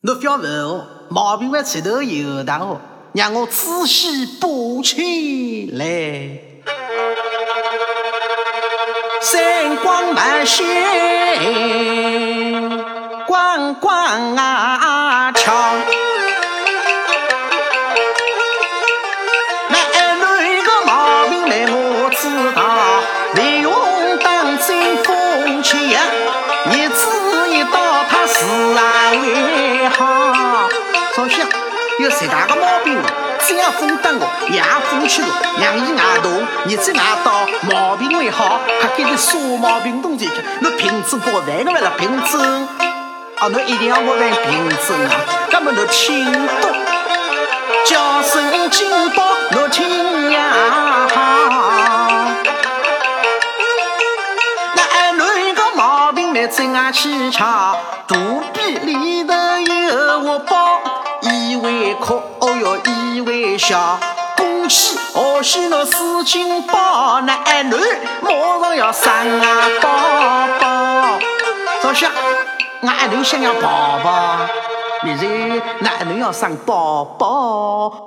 我不要问哦，毛病外吃头有大哦，让我仔细补起来。三光满线，光光啊强。那女个毛病来我知道，不用当真风趣呀，日子一到他自然会有十大个毛病？这样风等我，也风去了，让伊挨痛，日子挨到毛病会好，还给你耍毛病东西去。那凭证不万个为了凭证，哦，那一定要我来凭证啊！根本都听懂，叫声金宝，我听呀。那俺那个毛病来真啊蹊跷，肚皮里，哭，哦哟，以为笑。恭喜贺喜侬四斤八，那俺囡马上要生啊宝宝。早想，俺俺囡想要宝宝，现在那俺囡要生宝宝。